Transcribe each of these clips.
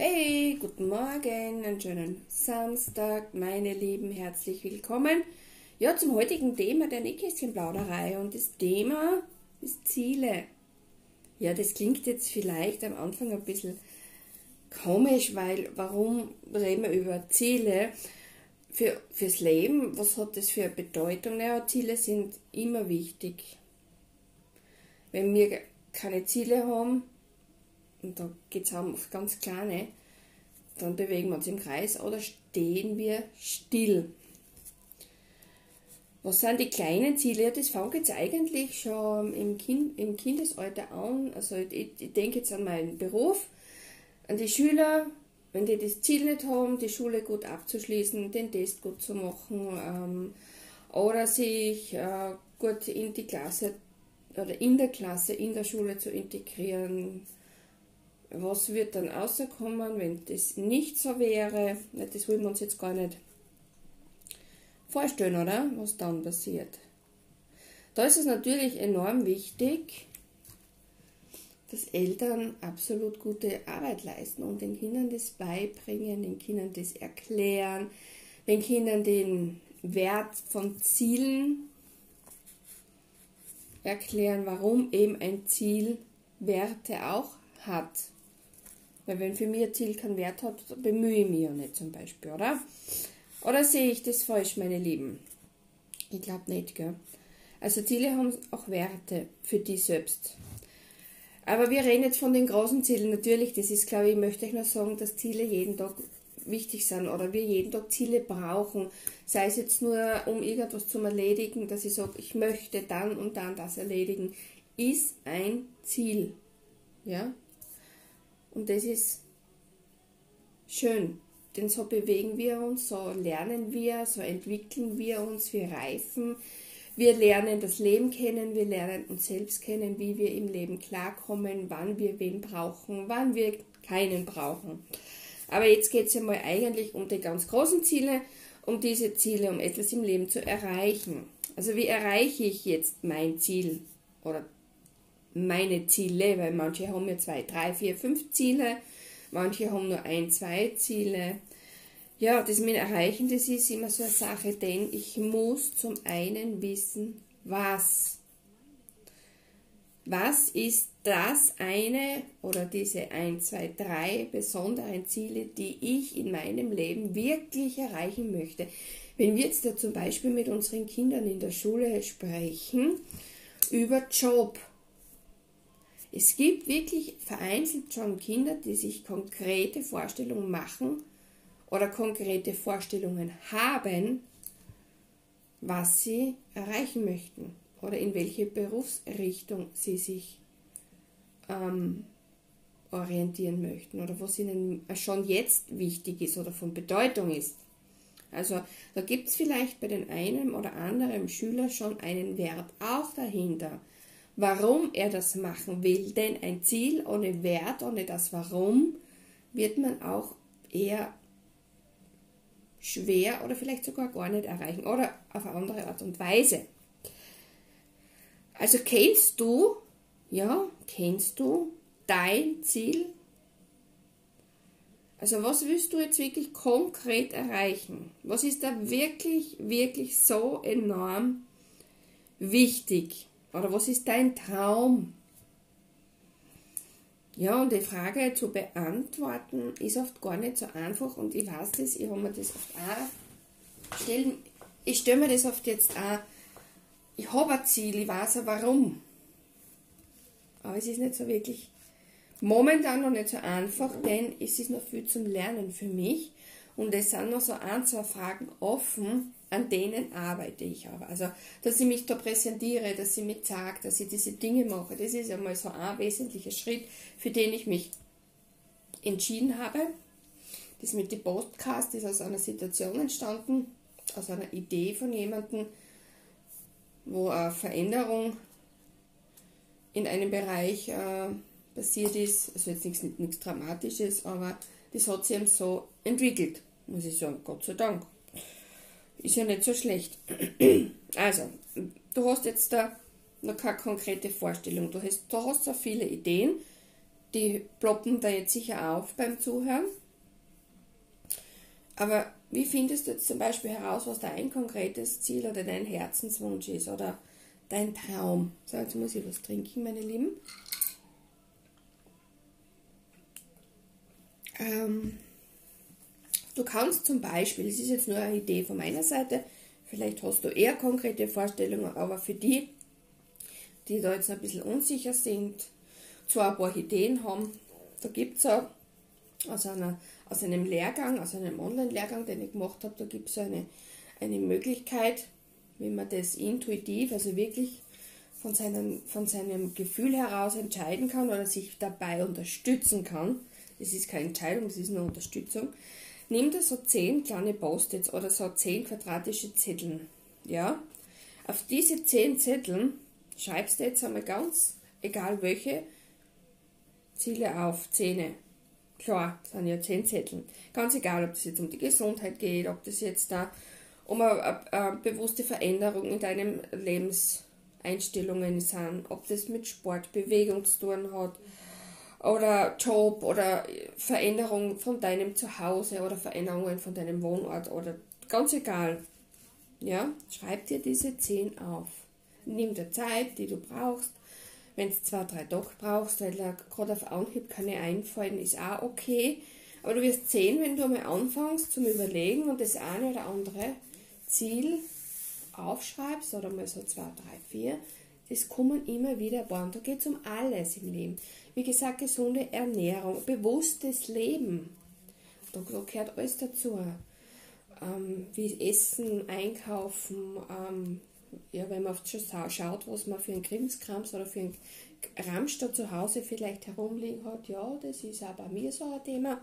Hey, guten Morgen, einen schönen Samstag, meine Lieben, herzlich willkommen. Ja, zum heutigen Thema der Nähkästchenplauderei und das Thema ist Ziele. Ja, das klingt jetzt vielleicht am Anfang ein bisschen komisch, weil warum reden wir über Ziele? Für, fürs Leben, was hat das für eine Bedeutung? Naja, Ziele sind immer wichtig. Wenn wir keine Ziele haben, und da geht es um ganz kleine, dann bewegen wir uns im Kreis oder stehen wir still. Was sind die kleinen Ziele? Das fängt jetzt eigentlich schon im, kind, im Kindesalter an. Also ich, ich denke jetzt an meinen Beruf, an die Schüler, wenn die das Ziel nicht haben, die Schule gut abzuschließen, den Test gut zu machen ähm, oder sich äh, gut in die Klasse oder in der Klasse, in der Schule zu integrieren, was wird dann rauskommen, wenn das nicht so wäre? Das wollen wir uns jetzt gar nicht vorstellen, oder? Was dann passiert. Da ist es natürlich enorm wichtig, dass Eltern absolut gute Arbeit leisten und den Kindern das beibringen, den Kindern das erklären, den Kindern den Wert von Zielen erklären, warum eben ein Ziel Werte auch hat. Weil wenn für mich ein Ziel keinen Wert hat, bemühe ich mich ja nicht zum Beispiel, oder? Oder sehe ich das falsch, meine Lieben? Ich glaube nicht, gell? Also Ziele haben auch Werte für die selbst. Aber wir reden jetzt von den großen Zielen. Natürlich, das ist, glaube ich, möchte euch nur sagen, dass Ziele jeden Tag wichtig sind oder wir jeden Tag Ziele brauchen. Sei es jetzt nur, um irgendwas zu erledigen, dass ich sage, ich möchte dann und dann das erledigen, ist ein Ziel. Ja? Und das ist schön, denn so bewegen wir uns, so lernen wir, so entwickeln wir uns, wir reifen, wir lernen das Leben kennen, wir lernen uns selbst kennen, wie wir im Leben klarkommen, wann wir wen brauchen, wann wir keinen brauchen. Aber jetzt geht es ja mal eigentlich um die ganz großen Ziele, um diese Ziele, um etwas im Leben zu erreichen. Also wie erreiche ich jetzt mein Ziel oder meine Ziele, weil manche haben ja zwei, drei, vier, fünf Ziele, manche haben nur ein, zwei Ziele. Ja, das mit Erreichen, das ist immer so eine Sache, denn ich muss zum einen wissen, was. Was ist das eine oder diese ein, zwei, drei besonderen Ziele, die ich in meinem Leben wirklich erreichen möchte? Wenn wir jetzt da zum Beispiel mit unseren Kindern in der Schule sprechen über Job, es gibt wirklich vereinzelt schon Kinder, die sich konkrete Vorstellungen machen oder konkrete Vorstellungen haben, was sie erreichen möchten oder in welche Berufsrichtung sie sich ähm, orientieren möchten oder was ihnen schon jetzt wichtig ist oder von Bedeutung ist. Also da gibt es vielleicht bei den einen oder anderen Schüler schon einen Wert auch dahinter warum er das machen will. Denn ein Ziel ohne Wert, ohne das Warum, wird man auch eher schwer oder vielleicht sogar gar nicht erreichen oder auf eine andere Art und Weise. Also kennst du, ja, kennst du dein Ziel? Also was willst du jetzt wirklich konkret erreichen? Was ist da wirklich, wirklich so enorm wichtig? Oder was ist dein Traum? Ja, und die Frage zu beantworten ist oft gar nicht so einfach und ich weiß das, ich habe mir das oft auch stellen, ich stelle mir das oft jetzt auch, ich habe ein Ziel, ich weiß auch warum. Aber es ist nicht so wirklich momentan noch nicht so einfach, denn es ist noch viel zum Lernen für mich und es sind noch so ein, zwei Fragen offen, an denen arbeite ich aber. Also, dass ich mich da präsentiere, dass ich mir sage, dass ich diese Dinge mache, das ist einmal so ein wesentlicher Schritt, für den ich mich entschieden habe. Das mit dem Podcast ist aus einer Situation entstanden, aus einer Idee von jemandem, wo eine Veränderung in einem Bereich äh, passiert ist, also jetzt nichts, nichts Dramatisches, aber das hat sich eben so entwickelt, muss ich sagen, Gott sei Dank. Ist ja nicht so schlecht. Also, du hast jetzt da noch keine konkrete Vorstellung. Du hast, du hast so viele Ideen, die ploppen da jetzt sicher auf beim Zuhören. Aber wie findest du jetzt zum Beispiel heraus, was dein konkretes Ziel oder dein Herzenswunsch ist oder dein Traum? So, jetzt muss ich was trinken, meine Lieben. Ähm, du kannst zum Beispiel, das ist jetzt nur eine Idee von meiner Seite, vielleicht hast du eher konkrete Vorstellungen, aber für die, die da jetzt ein bisschen unsicher sind, zwar ein paar Ideen haben, da gibt es auch aus, aus einem Lehrgang, aus einem Online-Lehrgang, den ich gemacht habe, da gibt es eine, eine Möglichkeit, wie man das intuitiv, also wirklich von seinem, von seinem Gefühl heraus entscheiden kann oder sich dabei unterstützen kann. Das ist keine Entscheidung, das ist eine Unterstützung. Nimm da so zehn kleine Post-its oder so zehn quadratische Zettel. Ja? Auf diese zehn Zetteln schreibst du jetzt einmal ganz, egal welche, Ziele auf, Zähne. Klar, das sind ja zehn Zettel. Ganz egal, ob es jetzt um die Gesundheit geht, ob das jetzt da um eine, eine, eine bewusste Veränderung in deinen Lebenseinstellungen sind, ob das mit Sport, Bewegung zu tun hat, oder Job oder Veränderung von deinem Zuhause oder Veränderungen von deinem Wohnort oder ganz egal. Ja, schreib dir diese zehn auf. Nimm dir Zeit, die du brauchst. Wenn du zwei, drei Tage brauchst, weil da gerade auf Anhieb keine einfallen, ist auch okay. Aber du wirst sehen, wenn du einmal anfängst zum Überlegen und das eine oder andere Ziel aufschreibst oder mal so zwei, drei, vier, das kommen immer wieder ein Da geht es um alles im Leben. Wie gesagt, gesunde Ernährung, bewusstes Leben. Da, da gehört alles dazu. Ähm, wie Essen, Einkaufen, ähm, ja, wenn man oft schon schaut, was man für einen Krimskrams oder für einen Ramsch da zu Hause vielleicht herumliegen hat, ja, das ist auch bei mir so ein Thema.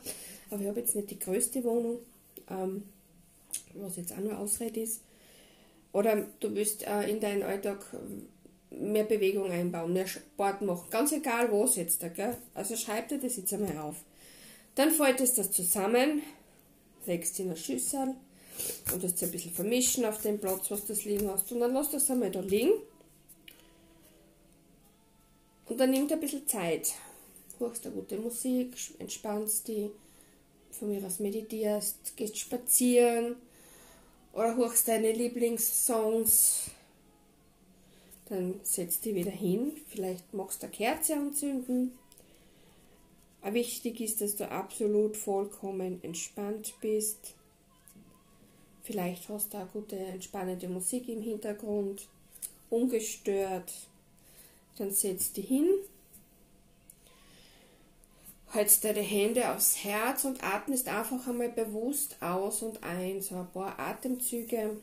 Aber ich habe jetzt nicht die größte Wohnung, ähm, was jetzt auch nur Ausrede ist. Oder du willst äh, in deinen Alltag mehr Bewegung einbauen, mehr Sport machen. Ganz egal was jetzt da, gell? Also schreib dir das jetzt einmal auf. Dann faltest das zusammen, legst in eine Schüssel und das ein bisschen vermischen auf dem Platz, was du liegen hast. Und dann lass das einmal da liegen. Und dann nimmt ein bisschen Zeit. Hörst eine gute Musik, entspannst dich, von mir aus meditierst, gehst spazieren oder hörst deine Lieblingssongs dann setzt die wieder hin. Vielleicht magst du eine Kerze anzünden. Wichtig ist, dass du absolut vollkommen entspannt bist. Vielleicht hast du auch gute, entspannende Musik im Hintergrund, ungestört. Dann setzt die hin, hältst deine Hände aufs Herz und atmest einfach einmal bewusst aus und ein, so ein paar Atemzüge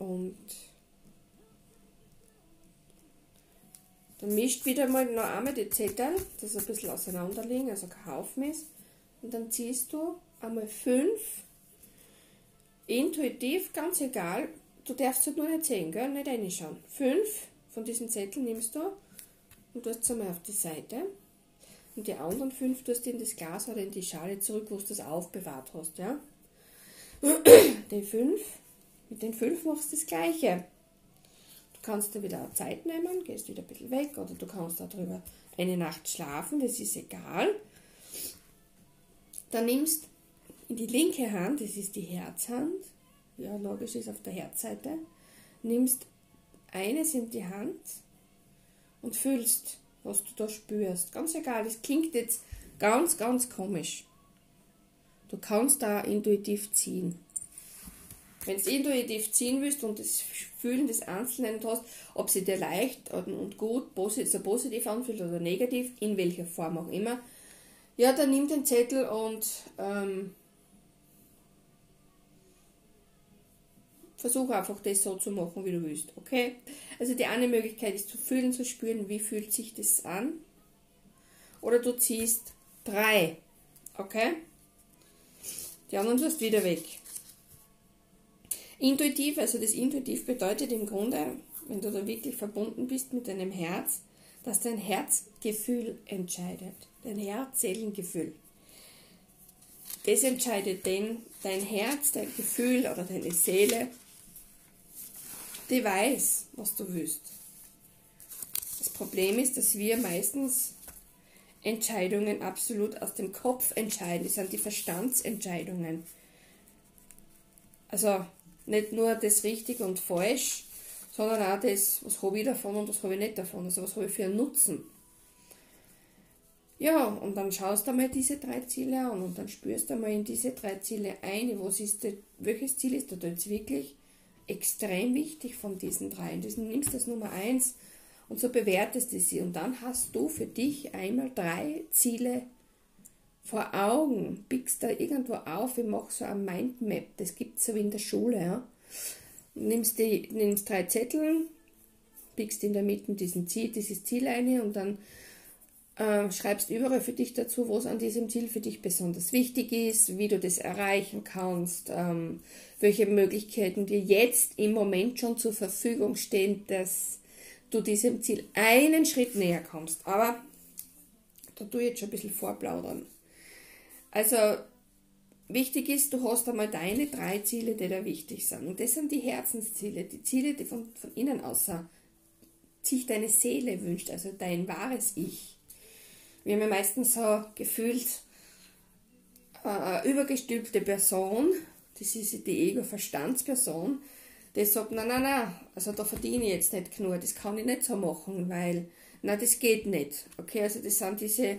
und dann mischt wieder mal noch einmal die Zettel, das ein bisschen auseinander liegen, also kein Haufen ist. Und dann ziehst du einmal fünf, intuitiv, ganz egal, du darfst halt nur nicht sehen, gell? nicht reinschauen. Fünf von diesen Zetteln nimmst du und tust sie einmal auf die Seite. Und die anderen fünf tust du in das Glas oder in die Schale zurück, wo du das aufbewahrt hast. Ja? Die fünf mit den fünf machst du das Gleiche. Du kannst dir wieder Zeit nehmen, gehst wieder ein bisschen weg oder du kannst darüber eine Nacht schlafen, das ist egal. Dann nimmst in die linke Hand, das ist die Herzhand, ja logisch ist auf der Herzseite, nimmst eines in die Hand und fühlst, was du da spürst. Ganz egal, das klingt jetzt ganz, ganz komisch. Du kannst da intuitiv ziehen. Wenn du intuitiv ziehen willst und das Fühlen des Einzelnen hast, ob sie dir leicht und gut positiv, positiv anfühlt oder negativ, in welcher Form auch immer, ja, dann nimm den Zettel und ähm, versuche einfach das so zu machen, wie du willst, okay? Also die eine Möglichkeit ist zu fühlen, zu spüren, wie fühlt sich das an. Oder du ziehst drei, okay? Die anderen tust wieder weg. Intuitiv, also das intuitiv bedeutet im Grunde, wenn du da wirklich verbunden bist mit deinem Herz, dass dein Herzgefühl entscheidet. Dein Herzseelengefühl. Das entscheidet denn dein Herz, dein Gefühl oder deine Seele, die weiß, was du willst. Es Problem ist, dass wir meistens Entscheidungen absolut aus dem Kopf entscheiden. Das sind die Verstandsentscheidungen. Also nicht nur das richtig und falsch, sondern auch das, was habe ich davon und was habe ich nicht davon. Also was habe ich für einen Nutzen. Ja, und dann schaust du mal diese drei Ziele an und dann spürst du mal in diese drei Ziele ein, was ist das, welches Ziel ist da jetzt wirklich extrem wichtig von diesen dreien. Das nimmst das Nummer eins und so bewertest du sie. Und dann hast du für dich einmal drei Ziele vor Augen. Pickst da irgendwo auf, ich mache so ein Mindmap, das gibt es so wie in der Schule. Ja. Nimmst, die, nimmst drei Zettel, pickst in der Mitte diesen Ziel, dieses Ziel ein und dann äh, schreibst überall für dich dazu, was an diesem Ziel für dich besonders wichtig ist, wie du das erreichen kannst, ähm, welche Möglichkeiten dir jetzt im Moment schon zur Verfügung stehen, dass du diesem Ziel einen Schritt näher kommst. Aber da tue ich jetzt schon ein bisschen vorplaudern. Also wichtig ist, du hast einmal deine drei Ziele, die da wichtig sind. Und das sind die Herzensziele, die Ziele, die von, von innen außer sich deine Seele wünscht, also dein wahres Ich wir haben ja meistens so gefühlt äh, eine übergestülpte Person, das ist die Ego-Verstandsperson, die sagt, nein, nein, nein, also da verdiene ich jetzt nicht genug, das kann ich nicht so machen, weil, nein, das geht nicht. Okay, also das sind diese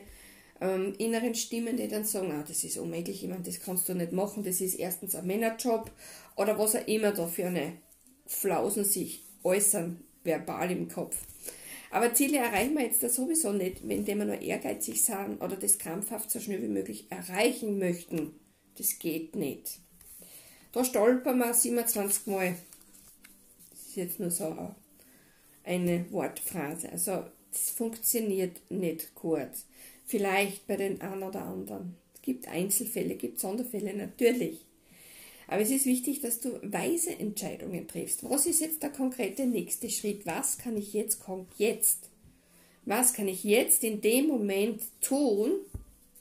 ähm, inneren Stimmen, die dann sagen, ah, das ist unmöglich, ich meine, das kannst du nicht machen, das ist erstens ein Männerjob oder was auch immer da für eine Flausen sich äußern, verbal im Kopf. Aber Ziele erreichen wir jetzt da sowieso nicht, wenn wir nur ehrgeizig sind oder das krampfhaft so schnell wie möglich erreichen möchten. Das geht nicht. Da stolpern wir 27 Mal. Das ist jetzt nur so eine Wortphrase. Also, das funktioniert nicht gut. Vielleicht bei den einen oder anderen. Es gibt Einzelfälle, es gibt Sonderfälle, natürlich. Aber es ist wichtig, dass du weise Entscheidungen triffst. Was ist jetzt der konkrete nächste Schritt? Was kann ich jetzt, jetzt? Was kann ich jetzt in dem Moment tun,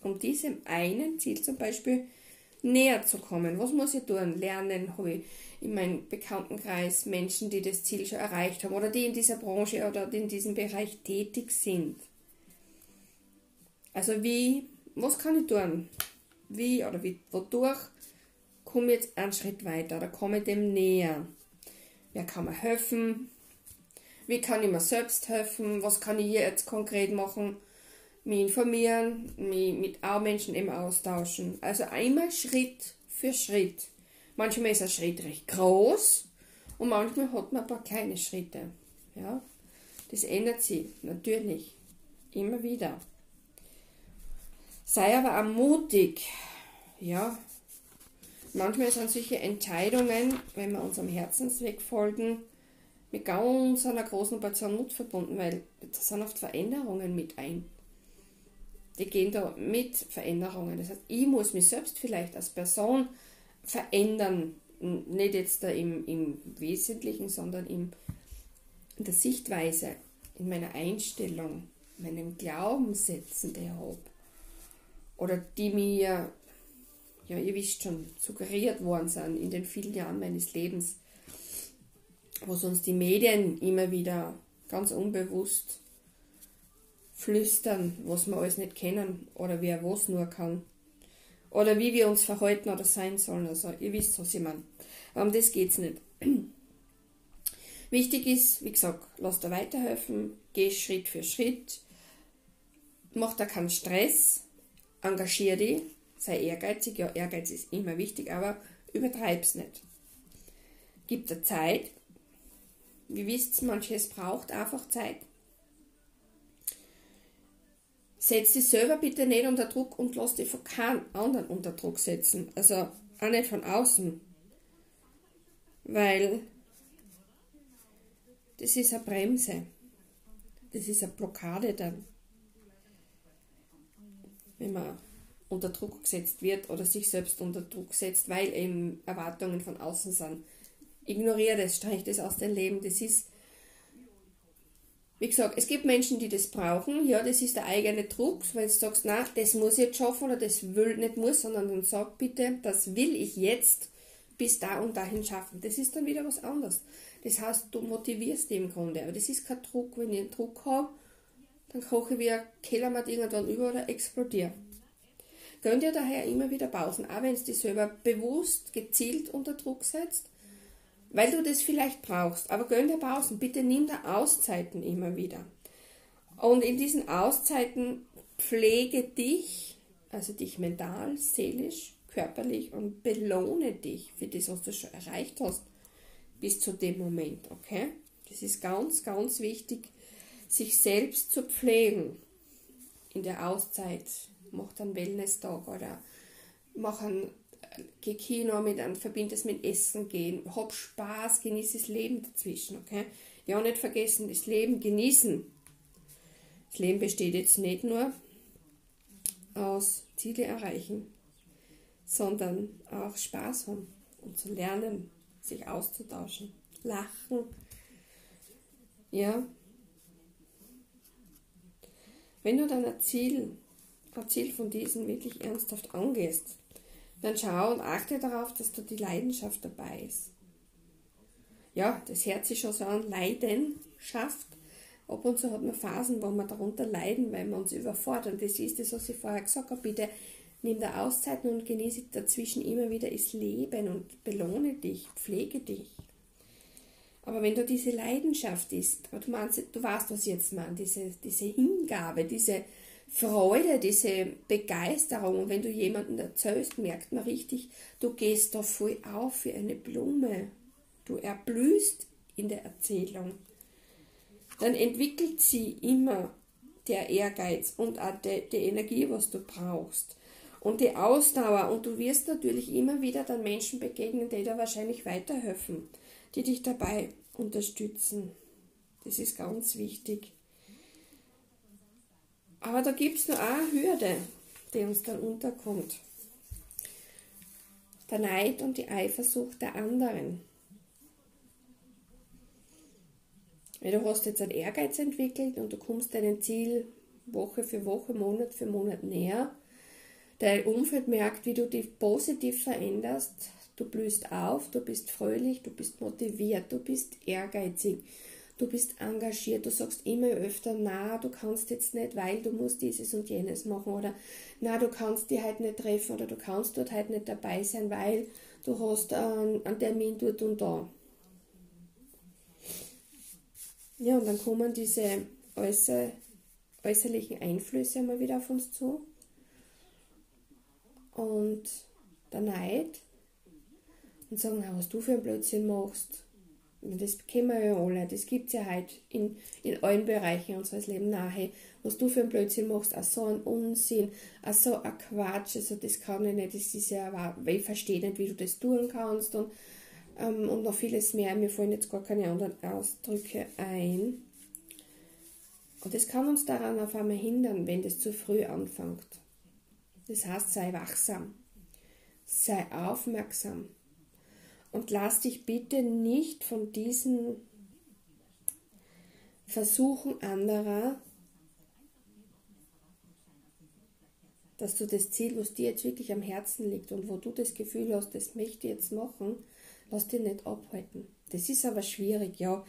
um diesem einen Ziel zum Beispiel näher zu kommen? Was muss ich tun? Lernen? Habe ich in meinem Bekanntenkreis Menschen, die das Ziel schon erreicht haben oder die in dieser Branche oder in diesem Bereich tätig sind? Also wie, was kann ich tun? Wie oder wie, wodurch komme jetzt einen Schritt weiter oder komme dem näher. Wer kann mir helfen? Wie kann ich mir selbst helfen? Was kann ich hier jetzt konkret machen? Mich informieren, mich mit auch Menschen eben austauschen. Also einmal Schritt für Schritt. Manchmal ist ein Schritt recht groß und manchmal hat man ein paar kleine Schritte. Ja, das ändert sich natürlich immer wieder. Sei aber auch mutig. Ja, manchmal sind solche Entscheidungen, wenn wir unserem Herzensweg folgen, mit ganz einer großen Portion Mut verbunden, weil da sind oft Veränderungen mit ein. Die gehen da mit Veränderungen. Das heißt, ich muss mich selbst vielleicht als Person verändern. Nicht jetzt da im, im Wesentlichen, sondern im, in der Sichtweise, in meiner Einstellung, meinen Glaubenssätzen, die ich habe. Oder die mir ja, ihr wisst schon, suggeriert worden sind in den vielen Jahren meines Lebens, wo uns die Medien immer wieder ganz unbewusst flüstern, was wir alles nicht kennen oder wer was nur kann. Oder wie wir uns verhalten oder sein sollen. Also ihr wisst, was ich meine. Um das geht es nicht. Wichtig ist, wie gesagt, lass dir weiterhelfen, geh Schritt für Schritt, mach da keinen Stress, engagier dich, sei ehrgeizig, ja, Ehrgeiz ist immer wichtig, aber übertreib's nicht. Gib dir Zeit. Wie wisst manches braucht einfach Zeit. Setz dich selber bitte nicht unter Druck und lass dich von keinem anderen unter Druck setzen. Also auch nicht von außen. Weil das ist eine Bremse. Das ist eine Blockade dann. Wenn man unter Druck gesetzt wird oder sich selbst unter Druck setzt, weil eben Erwartungen von außen sind. Ignoriere das, streich das aus deinem Leben. Das ist, wie gesagt, es gibt Menschen, die das brauchen. Ja, das ist der eigene Druck, weil du sagst, na, das muss ich jetzt schaffen oder das will nicht muss, sondern dann sag bitte, das will ich jetzt bis da und dahin schaffen. Das ist dann wieder was anderes. Das heißt, du motivierst dich im Grunde. Aber das ist kein Druck, wenn ich einen Druck habe dann koche wie ein Kellermatt irgendwann über oder explodiere. Gönn dir daher immer wieder Pausen, auch wenn es dich selber bewusst, gezielt unter Druck setzt, weil du das vielleicht brauchst. Aber gönn dir Pausen, bitte nimm da Auszeiten immer wieder. Und in diesen Auszeiten pflege dich, also dich mental, seelisch, körperlich und belohne dich für das, was du schon erreicht hast bis zu dem Moment, okay? Das ist ganz, ganz wichtig, sich selbst zu pflegen in der Auszeit. Mach einen Wellness-Tag oder mach ein geh Kino mit einem, verbind es mit Essen gehen, hab Spaß, genieße das Leben dazwischen, okay? Ja, nicht vergessen, das Leben genießen. Das Leben besteht jetzt nicht nur aus Ziele erreichen, sondern auch Spaß haben und zu lernen, sich auszutauschen, lachen. Ja. Wenn du dann ein Ziel, Ziel von diesen wirklich ernsthaft angehst, dann schau und achte darauf, dass da die Leidenschaft dabei ist. Ja, das hört sich schon so an, Leidenschaft. Ab und zu hat man Phasen, wo wir darunter leiden, weil wir uns überfordern. Das ist das, was ich vorher gesagt habe. Bitte nimm da Auszeiten und genieße dazwischen immer wieder das Leben und belohne dich, pflege dich. Aber wenn du diese Leidenschaft ist, du du weißt, was ich jetzt meine, diese, diese Hingabe, diese Freude, diese Begeisterung, und wenn du jemanden erzählst, merkt man richtig, du gehst da voll auf wie eine Blume. Du erblühst in der Erzählung. Dann entwickelt sie immer der Ehrgeiz und auch die, die Energie, was du brauchst und die Ausdauer. Und du wirst natürlich immer wieder dann Menschen begegnen, die dir wahrscheinlich weiterhelfen, die dich dabei unterstützen. Das ist ganz wichtig. Aber da gibt es nur eine Hürde, die uns dann unterkommt. Der Neid und die Eifersucht der anderen. Du hast jetzt einen Ehrgeiz entwickelt und du kommst deinem Ziel Woche für Woche, Monat für Monat näher dein Umfeld merkt, wie du dich positiv veränderst. Du blühst auf, du bist fröhlich, du bist motiviert, du bist ehrgeizig, du bist engagiert, du sagst immer öfter, na, du kannst jetzt nicht, weil du musst dieses und jenes machen oder na, du kannst die halt nicht treffen oder du kannst dort halt nicht dabei sein, weil du hast einen, einen Termin dort und da. Ja, und dann kommen diese äußer, äußerlichen Einflüsse mal wieder auf uns zu und der Neid und sagen, was du für ein Blödsinn machst. Das kennen wir ja alle, das gibt es ja halt in, in allen Bereichen unseres Lebens nahe. Was du für ein Blödsinn machst, auch so ein Unsinn, auch so ein Quatsch, also das kann ich nicht, das ist ja, weil ich verstehe nicht, wie du das tun kannst und, ähm, und noch vieles mehr. Mir fallen jetzt gar keine anderen Ausdrücke ein. Und das kann uns daran auf einmal hindern, wenn das zu früh anfängt. Das heißt, sei wachsam, sei aufmerksam und lass dich bitte nicht von diesen Versuchen anderer, dass du das Ziel, was dir jetzt wirklich am Herzen liegt und wo du das Gefühl hast, das möchte ich jetzt machen, lass dir nicht abhalten. Das ist aber schwierig, ja.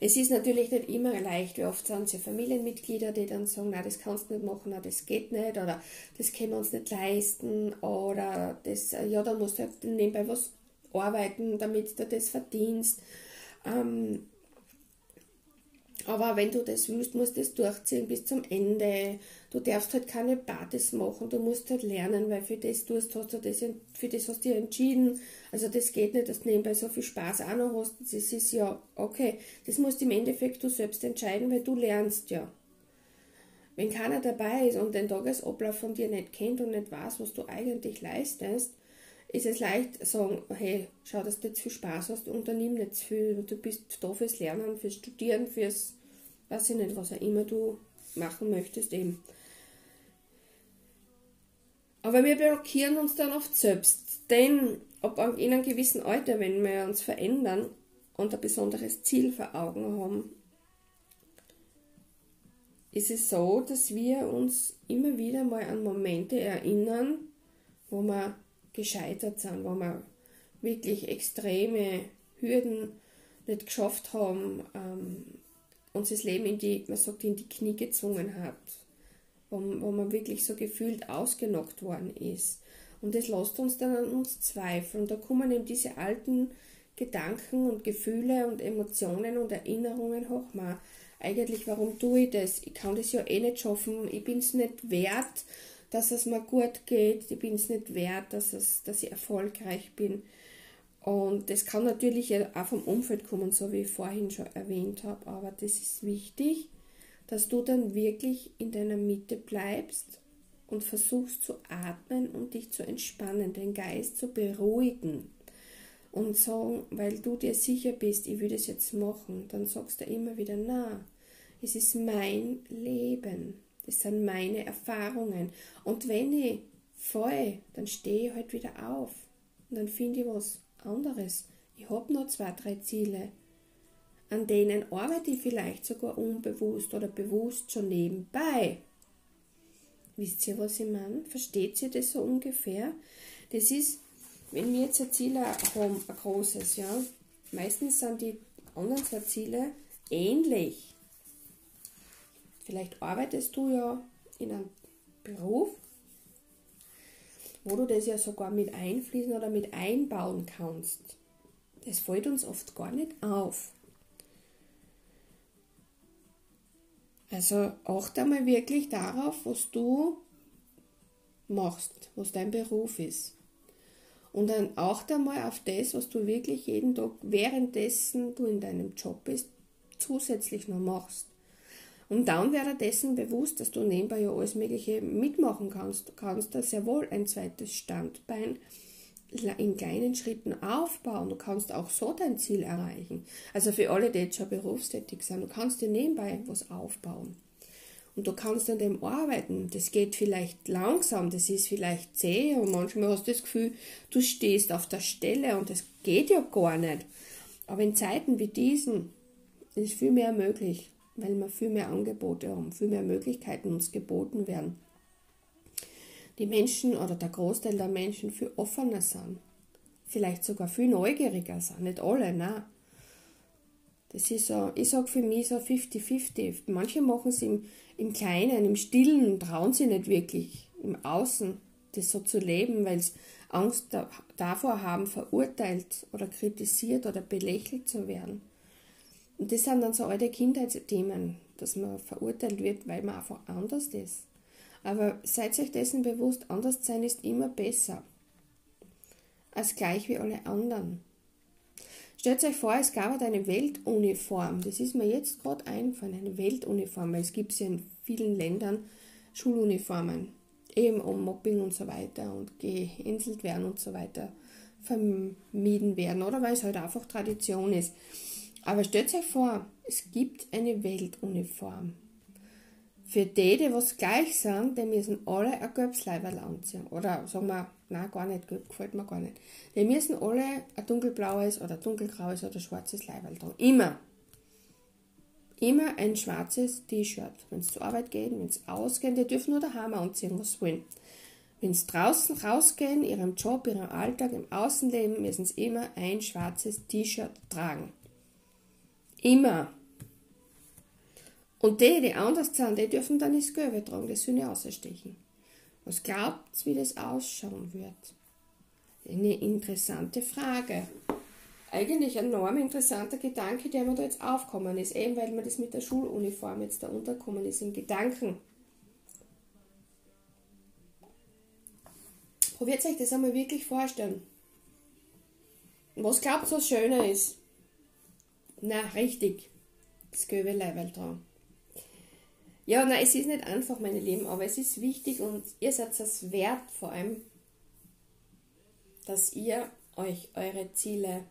Es ist natürlich nicht immer leicht, wie oft sind es ja Familienmitglieder, die dann sagen, na das kannst du nicht machen, na das geht nicht oder das können wir uns nicht leisten oder das, ja, da musst du halt nebenbei was arbeiten, damit du das verdienst. Ähm, aber wenn du das willst, musst du das durchziehen bis zum Ende. Du darfst halt keine Partys machen, du musst halt lernen, weil für das tust, hast du das, für das hast du dich entschieden. Also das geht nicht, dass du nebenbei so viel Spaß auch noch hast. Das ist ja okay. Das musst im Endeffekt du selbst entscheiden, weil du lernst ja. Wenn keiner dabei ist und den Tagesablauf von dir nicht kennt und nicht weiß, was du eigentlich leistest, ist es leicht zu sagen, hey, schau, dass du jetzt viel Spaß hast, unternimm nicht zu viel, du bist da fürs Lernen, fürs Studieren, fürs, weiß ich nicht, was auch immer du machen möchtest eben. Aber wir blockieren uns dann oft selbst, denn ab in einem gewissen Alter, wenn wir uns verändern und ein besonderes Ziel vor Augen haben, ist es so, dass wir uns immer wieder mal an Momente erinnern, wo wir gescheitert sind, wo wir wirklich extreme Hürden nicht geschafft haben, ähm, uns das Leben in die, man sagt, in die Knie gezwungen hat, wo, wo man wirklich so gefühlt ausgenockt worden ist. Und das lässt uns dann an uns zweifeln. Und da kommen eben diese alten Gedanken und Gefühle und Emotionen und Erinnerungen hoch. Man, eigentlich, warum tue ich das? Ich kann das ja eh nicht schaffen. Ich bin es nicht wert, dass es mir gut geht. Ich bin es nicht wert, dass, es, dass ich erfolgreich bin. Und das kann natürlich auch vom Umfeld kommen, so wie ich vorhin schon erwähnt habe. Aber das ist wichtig, dass du dann wirklich in deiner Mitte bleibst und versuchst zu atmen und dich zu entspannen, den Geist zu beruhigen und sagen, weil du dir sicher bist, ich will das jetzt machen, dann sagst du immer wieder, na, es ist mein Leben, das sind meine Erfahrungen. Und wenn ich falle, dann stehe ich halt wieder auf und dann finde ich was anderes. Ich habe noch zwei, drei Ziele, an denen arbeite ich vielleicht sogar unbewusst oder bewusst schon nebenbei. Wisst ihr, was ich meine? Versteht ihr das so ungefähr? Das ist, wenn wir jetzt ein Ziel haben, ein großes, ja, meistens sind die anderen zwei Ziele ähnlich. Vielleicht arbeitest du ja in einem Beruf, wo du das ja sogar mit einfließen oder mit einbauen kannst. Das fällt uns oft gar nicht auf. Also achte einmal wirklich darauf, was du machst, was dein Beruf ist. Und dann achte einmal auf das, was du wirklich jeden Tag, währenddessen du in deinem Job bist, zusätzlich noch machst. Und dann wäre dessen bewusst, dass du nebenbei ja alles Mögliche mitmachen kannst. Du kannst da sehr wohl ein zweites Standbein in kleinen Schritten aufbauen. Du kannst auch so dein Ziel erreichen. Also für alle, die jetzt schon berufstätig sind, du kannst dir nebenbei was aufbauen. Und du kannst an dem arbeiten. Das geht vielleicht langsam, das ist vielleicht zäh und manchmal hast du das Gefühl, du stehst auf der Stelle und das geht ja gar nicht. Aber in Zeiten wie diesen ist viel mehr möglich weil wir viel mehr Angebote haben, viel mehr Möglichkeiten uns geboten werden. Die Menschen oder der Großteil der Menschen viel offener sind, vielleicht sogar viel neugieriger sind, nicht alle, nein. Das ist so, ich sage für mich so 50-50. Manche machen es im, im Kleinen, im Stillen und trauen sich nicht wirklich im Außen, das so zu leben, weil sie Angst davor haben, verurteilt oder kritisiert oder belächelt zu werden. Und das sind dann so alte Kindheitsthemen, dass man verurteilt wird, weil man einfach anders ist. Aber seid euch dessen bewusst, anders sein ist immer besser als gleich wie alle anderen. Stellt euch vor, es gab halt eine Weltuniform. Das ist mir jetzt gerade einfallen, eine Weltuniform, weil es gibt ja in vielen Ländern Schuluniformen, eben um Mobbing und so weiter und gehänselt werden und so weiter vermieden werden oder weil es halt einfach Tradition ist. Aber stellt euch vor, es gibt eine Weltuniform. Für die, die was gleich sind, die müssen alle ein gelbes Leiberl anziehen. Oder sagen wir, nein, gar nicht, gelb gefällt mir gar nicht. Die müssen alle ein dunkelblaues oder dunkelgraues oder schwarzes Leiberl tragen. Immer. Immer ein schwarzes T-Shirt. Wenn es zur Arbeit gehen, wenn es ausgehen, die dürfen nur daheim anziehen, was wollen. Wenn sie draußen rausgehen, ihrem Job, ihrem Alltag, im Außenleben, müssen sie immer ein schwarzes T-Shirt tragen. Immer. Und die, die anders sind, die dürfen dann das Gelbe tragen, das soll nicht ausstechen. Was glaubt ihr, wie das ausschauen wird? Eine interessante Frage. Eigentlich ein enorm interessanter Gedanke, der mir da jetzt aufkommen ist, eben weil mir das mit der Schuluniform jetzt da unterkommen ist, im Gedanken. Probiert euch das einmal wirklich vorstellen. Was glaubt ihr, was schöner ist? Na, richtig. Das gelbe Leiberl dran. Ja, nein, es ist nicht einfach, meine Lieben, aber es ist wichtig und ihr seid es wert, vor allem, dass ihr euch eure Ziele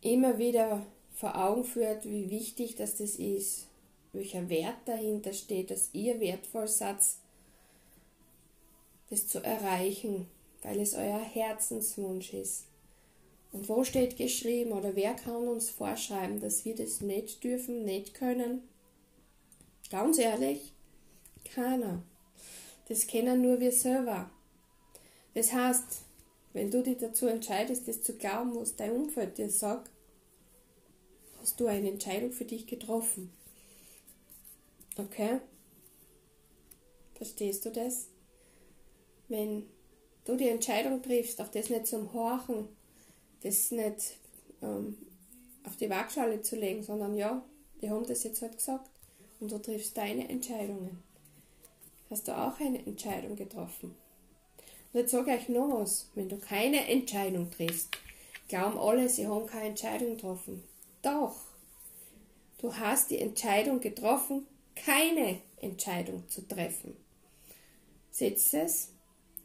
immer wieder vor Augen führt, wie wichtig dass das ist, welcher Wert dahinter steht, dass ihr wertvoll seid, das zu erreichen, weil es euer Herzenswunsch ist. Und wo steht geschrieben oder wer kann uns vorschreiben, dass wir das nicht dürfen, nicht können? Ganz ehrlich, keiner. Das kennen nur wir selber. Das heißt, wenn du dich dazu entscheidest, das zu glauben, was dein Umfeld dir sagt, hast du eine Entscheidung für dich getroffen. Okay? Verstehst du das? Wenn du die Entscheidung triffst, auch das nicht zum Horchen, das nicht ähm, auf die Waagschale zu legen, sondern ja, die haben das jetzt halt gesagt und du triffst deine Entscheidungen. Hast du auch eine Entscheidung getroffen? Und jetzt sage ich noch was, wenn du keine Entscheidung triffst, glauben alle, sie haben keine Entscheidung getroffen. Doch, du hast die Entscheidung getroffen, keine Entscheidung zu treffen. Setzt es?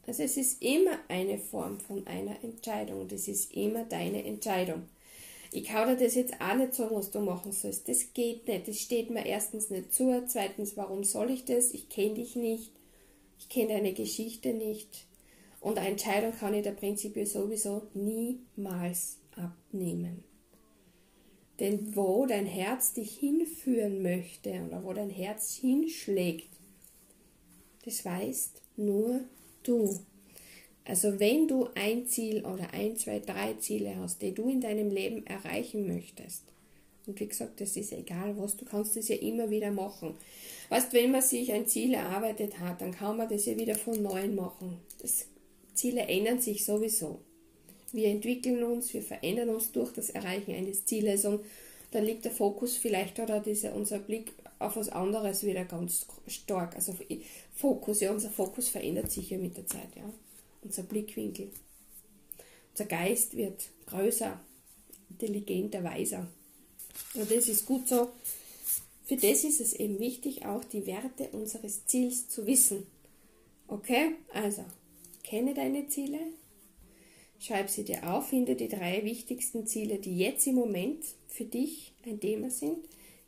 Also es ist immer eine Form von einer Entscheidung. Das ist immer deine Entscheidung. Ich kann dir das jetzt auch nicht sagen, was du machen sollst. Das geht nicht. Das steht mir erstens nicht zu. Zweitens, warum soll ich das? Ich kenne dich nicht. Ich kenne deine Geschichte nicht. Und eine Entscheidung kann ich der prinzipiell sowieso niemals abnehmen. Denn wo dein Herz dich hinführen möchte oder wo dein Herz hinschlägt, das weißt nur du. Also wenn du ein Ziel oder ein, zwei, drei Ziele hast, die du in deinem Leben erreichen möchtest, und wie gesagt, das ist egal was, du kannst das ja immer wieder machen. Weißt, wenn man sich ein Ziel erarbeitet hat, dann kann man das ja wieder von neuem machen. Das Ziele ändern sich sowieso. Wir entwickeln uns, wir verändern uns durch das Erreichen eines Zieles und dann liegt der Fokus vielleicht oder dieser, unser Blick auf was anderes wieder ganz stark. Also Fokus, ja, unser Fokus verändert sich ja mit der Zeit, ja. Unser Blickwinkel. Unser Geist wird größer, intelligenter, weiser. Und das ist gut so. Für das ist es eben wichtig, auch die Werte unseres Ziels zu wissen. Okay? Also, Kenne deine Ziele, schreib sie dir auf, finde die drei wichtigsten Ziele, die jetzt im Moment für dich ein Thema sind.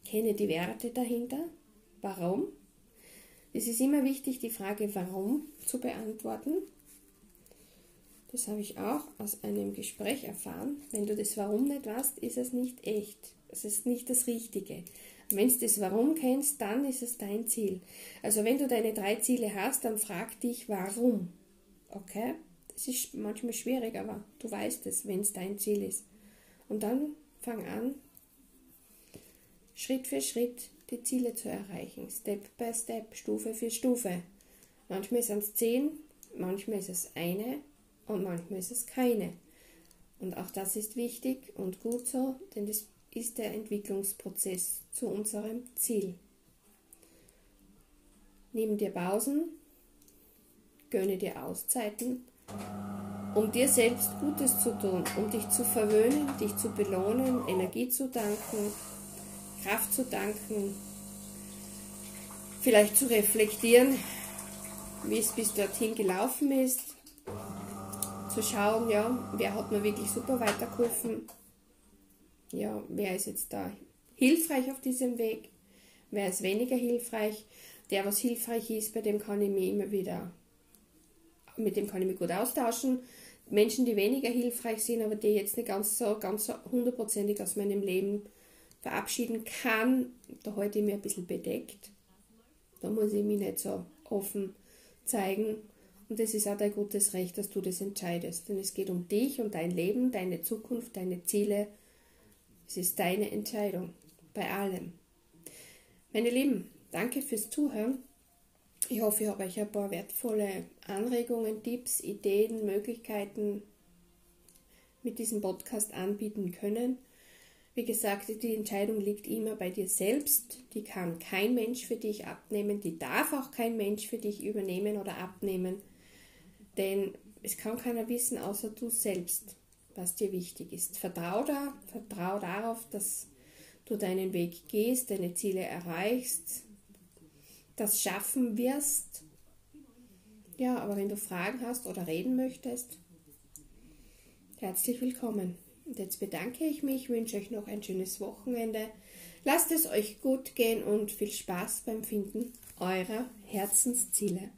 Kenne die Werte dahinter. Warum? Es ist immer wichtig, die Frage warum zu beantworten. Das habe ich auch aus einem Gespräch erfahren. Wenn du das Warum nicht weißt, ist es nicht echt. Es ist nicht das Richtige. Wenn du das Warum kennst, dann ist es dein Ziel. Also wenn du deine drei Ziele hast, dann frag dich Warum. Okay, das ist manchmal schwierig, aber du weißt es, wenn es dein Ziel ist. Und dann fang an, Schritt für Schritt die Ziele zu erreichen. Step by Step, Stufe für Stufe. Manchmal sind es zehn, manchmal ist es eine und manchmal ist es keine. Und auch das ist wichtig und gut so, denn das ist der Entwicklungsprozess zu unserem Ziel. Nimm dir Pausen, Gönne dir Auszeiten, um dir selbst Gutes zu tun, um dich zu verwöhnen, dich zu belohnen, Energie zu danken, Kraft zu danken, vielleicht zu reflektieren, wie es bis dorthin gelaufen ist, zu schauen, ja, wer hat mir wirklich super weitergeholfen, ja, wer ist jetzt da hilfreich auf diesem Weg, wer ist weniger hilfreich, der, was hilfreich ist, bei dem kann ich mich immer wieder mit dem kann ich mich gut austauschen. Menschen, die weniger hilfreich sind, aber die jetzt nicht ganz so, ganz so hundertprozentig aus meinem Leben verabschieden kann, da halte ich mir ein bisschen bedeckt. Da muss ich mich nicht so offen zeigen. Und es ist auch dein gutes Recht, dass du das entscheidest. Denn es geht um dich, um dein Leben, deine Zukunft, deine Ziele. Es ist deine Entscheidung bei allem. Meine Lieben, danke fürs Zuhören. Ich hoffe, ich habe euch ein paar wertvolle Anregungen, Tipps, Ideen, Möglichkeiten mit diesem Podcast anbieten können. Wie gesagt, die Entscheidung liegt immer bei dir selbst. Die kann kein Mensch für dich abnehmen. Die darf auch kein Mensch für dich übernehmen oder abnehmen. Denn es kann keiner wissen, außer du selbst, was dir wichtig ist. Vertrau da, vertrau darauf, dass du deinen Weg gehst, deine Ziele erreichst, das schaffen wirst. Ja, aber wenn du Fragen hast oder reden möchtest, herzlich willkommen. Und jetzt bedanke ich mich, wünsche euch noch ein schönes Wochenende. Lasst es euch gut gehen und viel Spaß beim Finden eurer Herzensziele.